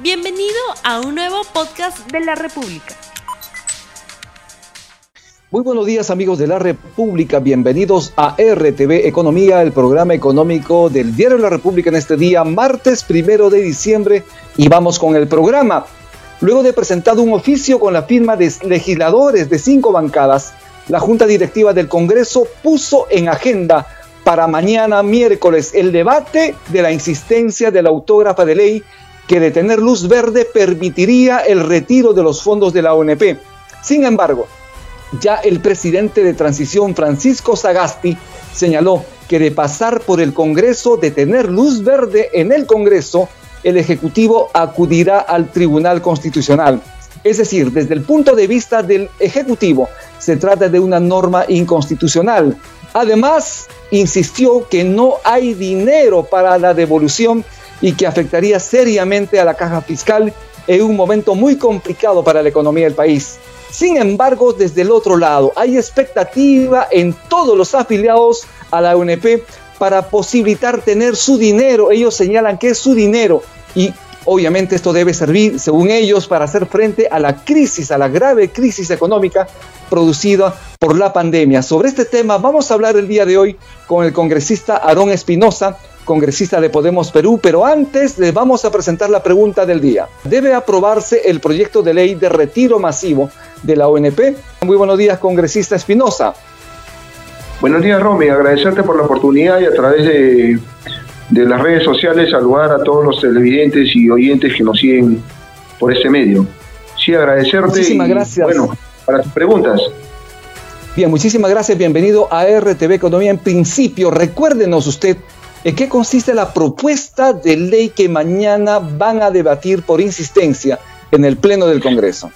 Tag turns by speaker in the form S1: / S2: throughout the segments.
S1: Bienvenido a un nuevo podcast de la República.
S2: Muy buenos días amigos de la República, bienvenidos a RTV Economía, el programa económico del Diario de la República en este día, martes primero de diciembre, y vamos con el programa. Luego de presentado un oficio con la firma de legisladores de cinco bancadas, la Junta Directiva del Congreso puso en agenda para mañana miércoles el debate de la insistencia de la autógrafa de ley que de tener luz verde permitiría el retiro de los fondos de la ONP. Sin embargo, ya el presidente de transición Francisco Sagasti señaló que de pasar por el Congreso, de tener luz verde en el Congreso, el Ejecutivo acudirá al Tribunal Constitucional. Es decir, desde el punto de vista del Ejecutivo, se trata de una norma inconstitucional. Además, insistió que no hay dinero para la devolución y que afectaría seriamente a la caja fiscal en un momento muy complicado para la economía del país. Sin embargo, desde el otro lado, hay expectativa en todos los afiliados a la UNP para posibilitar tener su dinero. Ellos señalan que es su dinero y obviamente esto debe servir, según ellos, para hacer frente a la crisis, a la grave crisis económica producida por la pandemia. Sobre este tema vamos a hablar el día de hoy con el congresista Aarón Espinosa, congresista de Podemos Perú, pero antes les vamos a presentar la pregunta del día. ¿Debe aprobarse el proyecto de ley de retiro masivo de la ONP? Muy buenos días, congresista Espinosa.
S3: Buenos días, Romy. Agradecerte por la oportunidad y a través de, de las redes sociales saludar a todos los televidentes y oyentes que nos siguen por este medio. Sí, agradecerte.
S2: Muchísimas gracias.
S3: Bueno, para tus preguntas.
S2: Bien, muchísimas gracias. Bienvenido a RTV Economía. En principio, recuérdenos usted ¿En qué consiste la propuesta de ley que mañana van a debatir por insistencia en el Pleno del Congreso?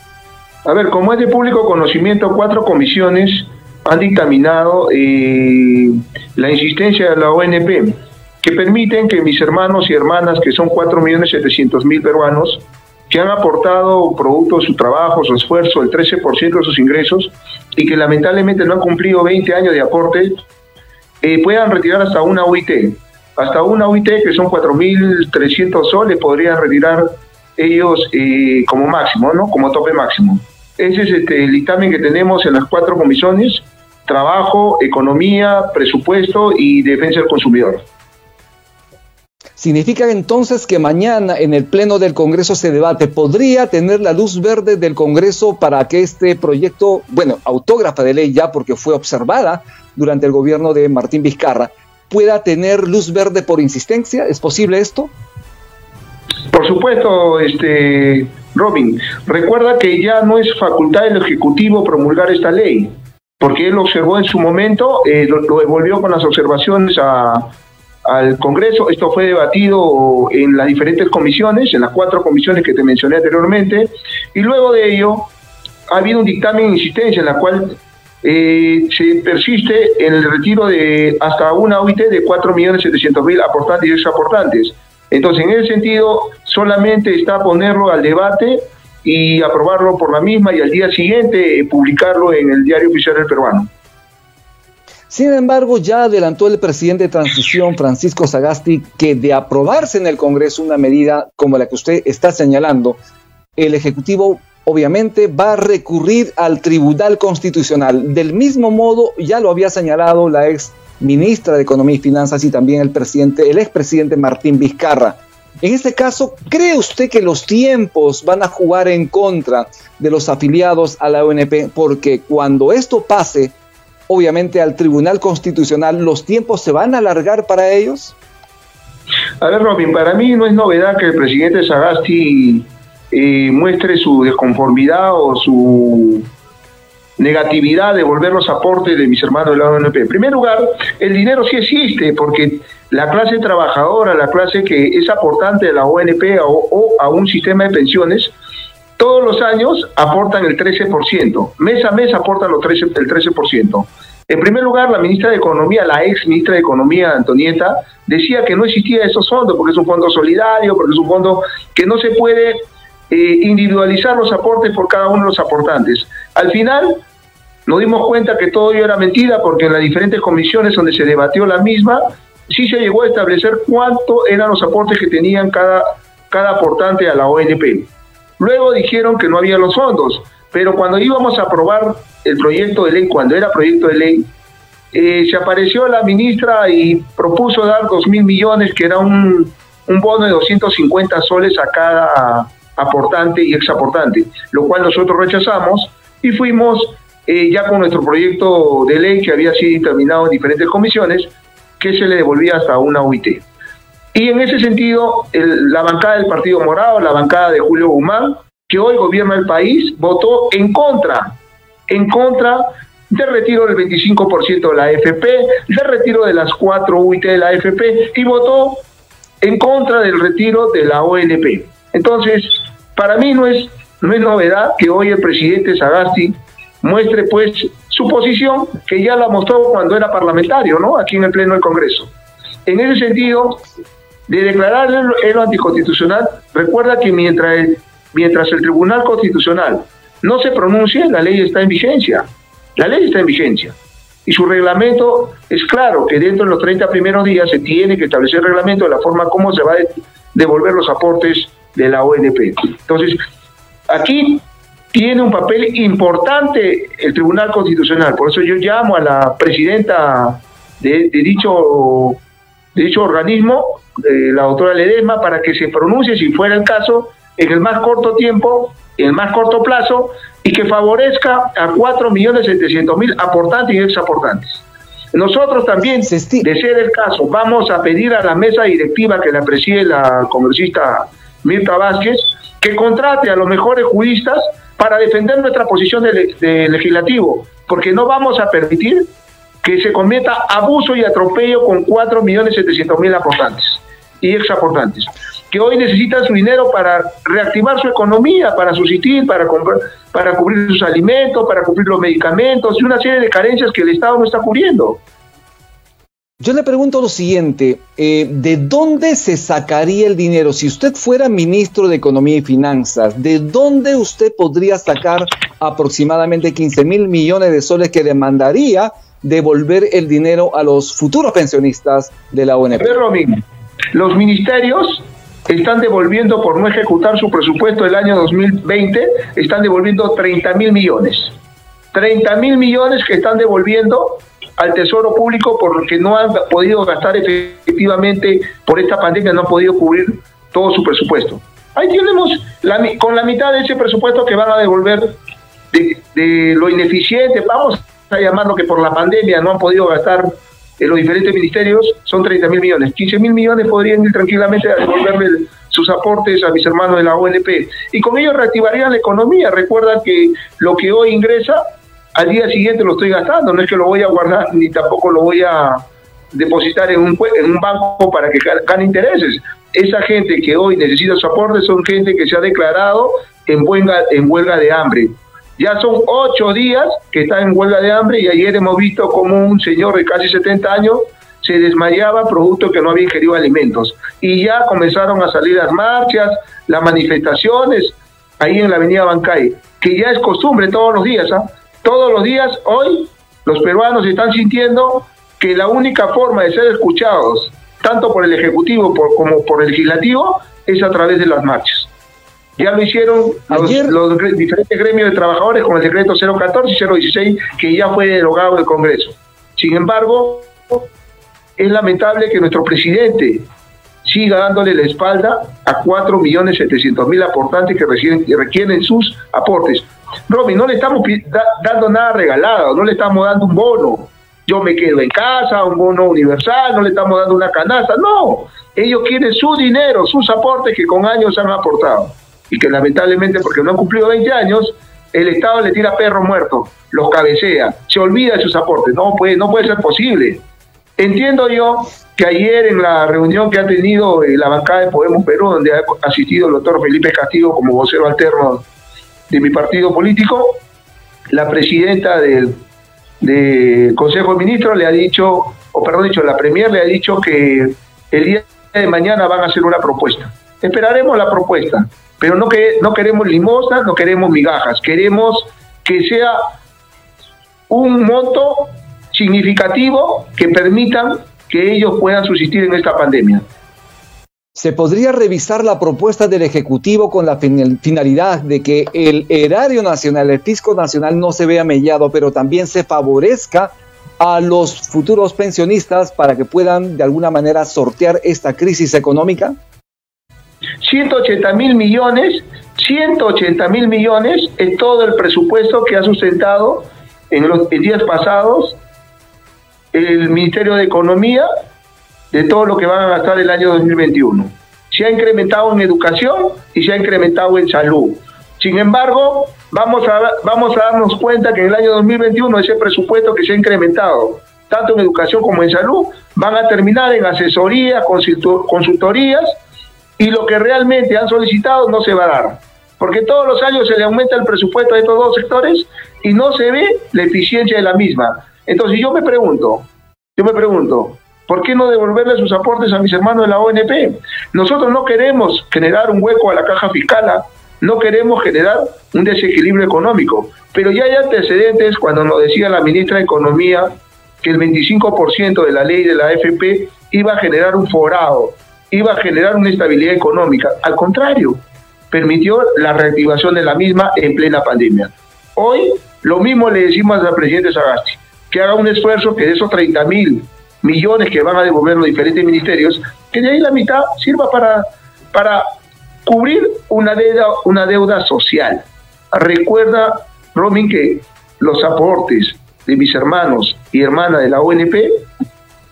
S3: A ver, como es de público conocimiento, cuatro comisiones han dictaminado eh, la insistencia de la ONP, que permiten que mis hermanos y hermanas, que son 4.700.000 peruanos, que han aportado producto de su trabajo, su esfuerzo, el 13% de sus ingresos, y que lamentablemente no han cumplido 20 años de aporte, eh, puedan retirar hasta una UIT hasta una UIT que son 4.300 soles podrían retirar ellos eh, como máximo, ¿no? Como tope máximo. Ese es este, el dictamen que tenemos en las cuatro comisiones, trabajo, economía, presupuesto y defensa del consumidor.
S2: ¿Significa entonces que mañana en el Pleno del Congreso se debate? ¿Podría tener la luz verde del Congreso para que este proyecto, bueno, autógrafa de ley ya porque fue observada durante el gobierno de Martín Vizcarra, pueda tener luz verde por insistencia? ¿Es posible esto?
S3: Por supuesto, este Robin. Recuerda que ya no es facultad del Ejecutivo promulgar esta ley, porque él observó en su momento, eh, lo, devolvió con las observaciones al Congreso. Esto fue debatido en las diferentes comisiones, en las cuatro comisiones que te mencioné anteriormente, y luego de ello ha habido un dictamen de insistencia en la cual eh, se persiste en el retiro de hasta una OIT de 4.700.000 aportantes y exaportantes. Entonces, en ese sentido, solamente está ponerlo al debate y aprobarlo por la misma y al día siguiente eh, publicarlo en el diario oficial del peruano.
S2: Sin embargo, ya adelantó el presidente de transición, Francisco Sagasti, que de aprobarse en el Congreso una medida como la que usted está señalando, el Ejecutivo obviamente va a recurrir al Tribunal Constitucional. Del mismo modo, ya lo había señalado la ex ministra de Economía y Finanzas y también el presidente, el expresidente Martín Vizcarra. En este caso, ¿cree usted que los tiempos van a jugar en contra de los afiliados a la ONP? Porque cuando esto pase, obviamente al Tribunal Constitucional, ¿los tiempos se van a alargar para ellos?
S3: A ver, Robin, para mí no es novedad que el presidente Sagasti eh, muestre su desconformidad o su negatividad de volver los aportes de mis hermanos de la ONP. En primer lugar, el dinero sí existe, porque la clase trabajadora, la clase que es aportante de la ONP o, a un sistema de pensiones, todos los años aportan el 13%, mes a mes aportan los 13, el 13%. En primer lugar, la ministra de Economía, la ex ministra de Economía, Antonieta, decía que no existía esos fondos porque es un fondo solidario, porque es un fondo que no se puede eh, individualizar los aportes por cada uno de los aportantes. Al final nos dimos cuenta que todo ello era mentira porque en las diferentes comisiones donde se debatió la misma, sí se llegó a establecer cuánto eran los aportes que tenían cada cada aportante a la ONP. Luego dijeron que no había los fondos, pero cuando íbamos a aprobar el proyecto de ley, cuando era proyecto de ley, eh, se apareció la ministra y propuso dar dos mil millones, que era un, un bono de 250 soles a cada aportante y exaportante, lo cual nosotros rechazamos y fuimos eh, ya con nuestro proyecto de ley que había sido determinado en diferentes comisiones, que se le devolvía hasta una UIT. Y en ese sentido, la bancada del Partido Morado, la bancada de Julio Guzmán, que hoy gobierna el país, votó en contra, en contra del retiro del 25% de la AFP, del retiro de las cuatro UIT de la AFP y votó en contra del retiro de la ONP. Entonces, para mí no es, no es novedad que hoy el presidente Sagasti muestre pues su posición, que ya la mostró cuando era parlamentario, ¿no? Aquí en el Pleno del Congreso. En ese sentido, de declarar el, lo anticonstitucional, recuerda que mientras el, mientras el Tribunal Constitucional no se pronuncie, la ley está en vigencia. La ley está en vigencia. Y su reglamento es claro que dentro de los 30 primeros días se tiene que establecer el reglamento de la forma como se va a devolver los aportes de la ONP. Entonces, aquí tiene un papel importante el Tribunal Constitucional. Por eso yo llamo a la presidenta de, dicho, de dicho organismo, la doctora Ledesma, para que se pronuncie, si fuera el caso, en el más corto tiempo, en el más corto plazo, y que favorezca a 4.700.000 aportantes y exaportantes. Nosotros también, de ser el caso, vamos a pedir a la mesa directiva que la preside la congresista Mirta Vázquez, que contrate a los mejores juristas para defender nuestra posición de, legislativo, porque no vamos a permitir que se cometa abuso y atropello con 4.700.000 aportantes y exaportantes, que hoy necesitan su dinero para reactivar su economía, para subsistir, para, para cubrir sus alimentos, para cubrir los medicamentos y una serie de carencias que el Estado no está cubriendo.
S2: Yo le pregunto lo siguiente, eh, ¿de dónde se sacaría el dinero? Si usted fuera ministro de Economía y Finanzas, ¿de dónde usted podría sacar aproximadamente 15 mil millones de soles que demandaría devolver el dinero a los futuros pensionistas de la ONP?
S3: los ministerios están devolviendo por no ejecutar su presupuesto del año 2020, están devolviendo 30 mil millones. 30 mil millones que están devolviendo al Tesoro Público porque no han podido gastar efectivamente por esta pandemia, no han podido cubrir todo su presupuesto. Ahí tenemos la, con la mitad de ese presupuesto que van a devolver de, lo ineficiente, vamos a llamarlo que por la pandemia no han podido gastar en los diferentes ministerios, son 30 mil millones. 15 mil millones podrían ir tranquilamente a devolverle sus aportes a mis hermanos de la ONP. Y con ello reactivarían la economía. Recuerda que lo que hoy ingresa al día siguiente lo estoy gastando, no es que lo voy a guardar ni tampoco lo voy a depositar en un, banco para que gane intereses. Esa gente que hoy necesita su aporte son gente que se ha declarado en huelga, en huelga de hambre. Ya son ocho días que está en huelga de hambre y ayer hemos visto como un señor de casi 70 años se desmayaba producto que no había ingerido alimentos. Y ya comenzaron a salir las marchas, las manifestaciones ahí en la avenida Bancay, que ya es costumbre todos los días. ¿ah? Todos los días, hoy, los peruanos están sintiendo que la única forma de ser escuchados, tanto por el Ejecutivo como por el Legislativo, es a través de las marchas. Ya lo hicieron los, diferentes gremios de trabajadores con el decreto 014 y 016, que ya fue derogado del Congreso. Sin embargo, es lamentable que nuestro presidente siga dándole la espalda a 4.700.000 aportantes que, que requieren sus aportes. Robin, no le estamos dando nada regalado, no le estamos dando un bono. Yo me quedo en casa, un bono universal, no le estamos dando una canasta. No, ellos quieren su dinero, sus aportes que con años han aportado. Y que lamentablemente, porque no han cumplido 20 años, el Estado le tira perro muerto, los cabecea, se olvida de sus aportes. No puede, no puede ser posible. Entiendo yo que ayer en la reunión que ha tenido eh, la bancada de Podemos Perú, donde ha asistido el doctor Felipe Castillo como vocero alterno de mi partido político, la presidenta del, Consejo de Ministros le ha dicho, o perdón dicho, la Premier le ha dicho que el día de mañana van a hacer una propuesta. Esperaremos la propuesta, pero no, que, no queremos limosnas, no queremos migajas, queremos que sea un monto significativo que permitan que ellos puedan subsistir en esta pandemia.
S2: ¿Se podría revisar la propuesta del Ejecutivo con la finalidad de que el erario nacional, el fisco nacional no se vea mellado, pero también se favorezca a los futuros pensionistas para que puedan de alguna manera sortear esta crisis económica?
S3: 180 mil millones, 180 mil millones es todo el presupuesto que ha sustentado en los días pasados el Ministerio de Economía de todo lo que van a gastar el año 2021. Se ha incrementado en educación y se ha incrementado en salud. Sin embargo, vamos a, vamos a darnos cuenta que en el año 2021 ese presupuesto que se ha incrementado, tanto en educación como en salud, van a terminar en asesoría, consultorías y lo que realmente han solicitado no se va a dar. Porque todos los años se le aumenta el presupuesto a estos dos sectores y no se ve la eficiencia de la misma. Entonces yo me pregunto, yo me pregunto, ¿por qué no devolverle sus aportes a mis hermanos de la ONP? Nosotros no queremos generar un hueco a la caja fiscal, ¿ah? no queremos generar un desequilibrio económico, pero ya hay antecedentes cuando nos decía la ministra de Economía que el 25% de la ley de la AFP iba a generar un forado, iba a generar una estabilidad económica. Al contrario, permitió la reactivación de la misma en plena pandemia. Hoy lo mismo le decimos al presidente Sagasti, que haga un esfuerzo que de esos 30 mil millones que van a devolver los diferentes ministerios, que de ahí la mitad sirva para, para cubrir una deuda, una deuda social. Recuerda, Robin, que los aportes de mis hermanos y hermanas de la ONP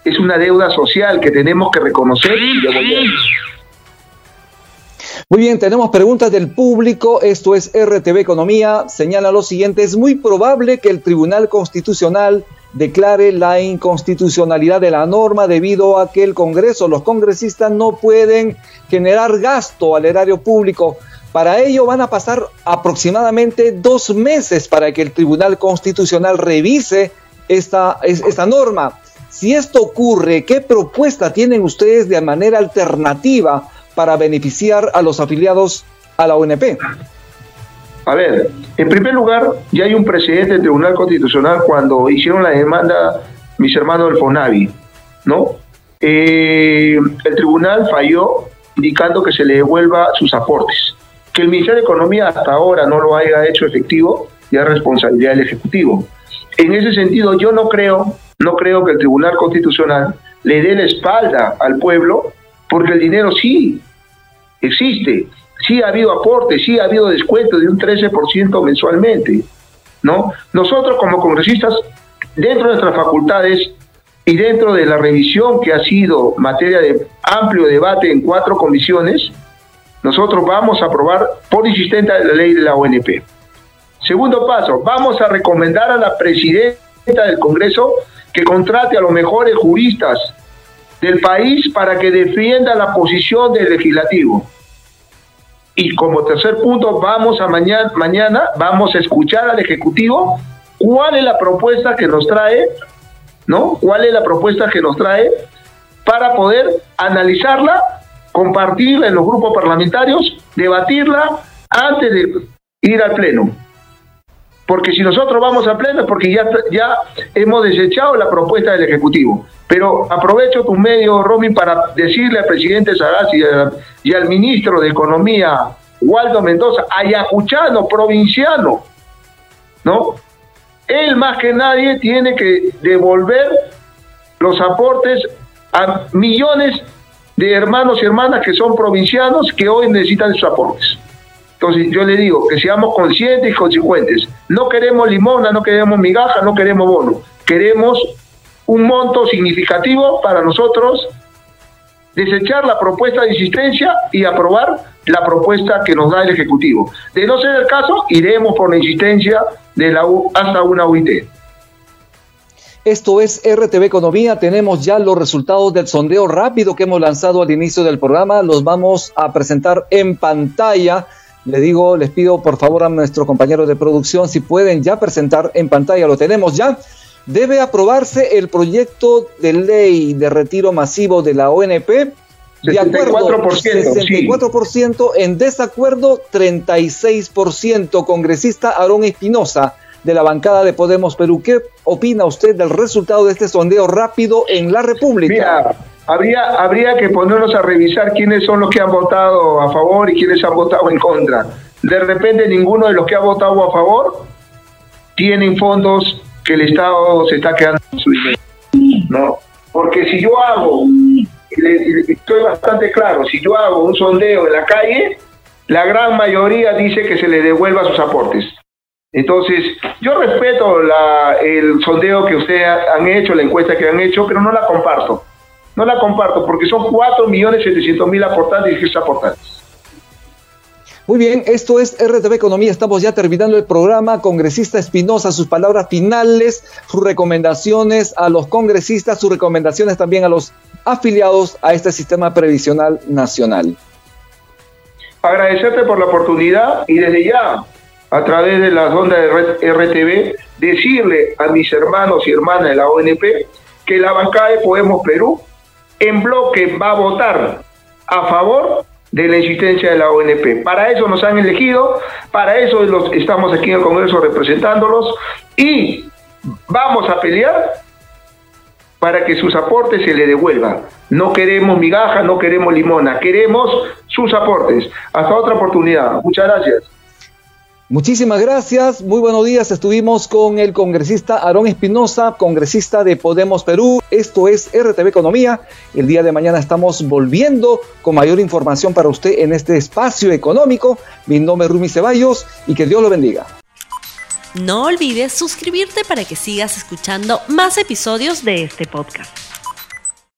S3: es una deuda social que tenemos que reconocer y devolver.
S2: Muy bien, tenemos preguntas del público. Esto es RTV Economía. Señala lo siguiente. Es muy probable que el Tribunal Constitucional declare la inconstitucionalidad de la norma debido a que el Congreso, los congresistas no pueden generar gasto al erario público. Para ello van a pasar aproximadamente dos meses para que el Tribunal Constitucional revise esta, esta norma. Si esto ocurre, ¿qué propuesta tienen ustedes de manera alternativa para beneficiar a los afiliados a la ONP?
S3: A ver, en primer lugar, ya hay un presidente del Tribunal Constitucional cuando hicieron la demanda mis hermanos del FONAVI, ¿no? Eh, el tribunal falló indicando que se le devuelva sus aportes. Que el Ministerio de Economía hasta ahora no lo haya hecho efectivo, ya es responsabilidad del Ejecutivo. En ese sentido, yo no creo, no creo que el Tribunal Constitucional le dé la espalda al pueblo, porque el dinero sí existe sí ha habido aportes, sí ha habido descuento de un 13% mensualmente, ¿no? Nosotros como congresistas, dentro de nuestras facultades y dentro de la revisión que ha sido materia de amplio debate en cuatro comisiones, nosotros vamos a aprobar por insistencia la ley de la ONP. Segundo paso, vamos a recomendar a la presidenta del Congreso que contrate a los mejores juristas del país para que defienda la posición del legislativo. Y como tercer punto, vamos a mañana, mañana vamos a escuchar al Ejecutivo cuál es la propuesta que nos trae, ¿no? ¿Cuál es la propuesta que nos trae para poder analizarla, compartirla en los grupos parlamentarios, debatirla antes de ir al Pleno? Porque si nosotros vamos al Pleno es porque ya, ya hemos desechado la propuesta del Ejecutivo. Pero aprovecho tu medio, Robin, para decirle al presidente Sagasti y, al ministro de Economía, Waldo Mendoza, ayacuchano, provinciano, ¿no? Él más que nadie tiene que devolver los aportes a millones de hermanos y hermanas que son provincianos que hoy necesitan sus aportes. Entonces yo le digo que seamos conscientes y consecuentes. No queremos limona, no queremos migaja, no queremos bono. Queremos un monto significativo para nosotros desechar la propuesta de insistencia y aprobar la propuesta que nos da el Ejecutivo. De no ser el caso, iremos por la insistencia de la U hasta una UIT.
S2: Esto es RTV Economía. Tenemos ya los resultados del sondeo rápido que hemos lanzado al inicio del programa. Los vamos a presentar en pantalla. Le digo, les pido por favor a nuestro compañero de producción si pueden ya presentar en pantalla. Lo tenemos ya debe aprobarse el proyecto de ley de retiro masivo de la ONP. De acuerdo, 64%, en desacuerdo 36%. Congresista Aarón Espinosa de la bancada de Podemos Perú, ¿qué opina usted del resultado de este sondeo rápido en la República?
S3: Mira, habría, habría que ponernos a revisar quiénes son los que han votado a favor y quiénes han votado en contra. De repente ninguno de los que ha votado a favor tienen fondos que el Estado se está quedando en su dinero. ¿no? Porque si yo hago, estoy bastante claro, si yo hago un sondeo en la calle, la gran mayoría dice que se le devuelva sus aportes. Entonces, yo respeto la, el sondeo que ustedes han hecho, la encuesta que han hecho, pero no la comparto. No la comparto porque son 4.700.000 aportantes y aportantes.
S2: Muy bien, esto es RTV Economía. Estamos ya terminando el programa. Congresista Espinosa, sus palabras finales, sus recomendaciones a los congresistas, sus recomendaciones también a los afiliados a este sistema previsional nacional.
S3: Agradecerte por la oportunidad y desde ya, a través de las ondas de RTV, decirle a mis hermanos y hermanas de la ONP que la bancada de Podemos Perú en bloque va a votar a favor de la existencia de la ONP. Para eso nos han elegido, para eso los, estamos aquí en el Congreso representándolos y vamos a pelear para que sus aportes se le devuelvan. No queremos migaja, no queremos limona, queremos sus aportes. Hasta otra oportunidad. Muchas gracias.
S2: Muchísimas gracias, muy buenos días. Estuvimos con el congresista Aarón Espinosa, congresista de Podemos Perú. Esto es RTV Economía. El día de mañana estamos volviendo con mayor información para usted en este espacio económico. Mi nombre es Rumi Ceballos y que Dios lo bendiga.
S1: No olvides suscribirte para que sigas escuchando más episodios de este podcast.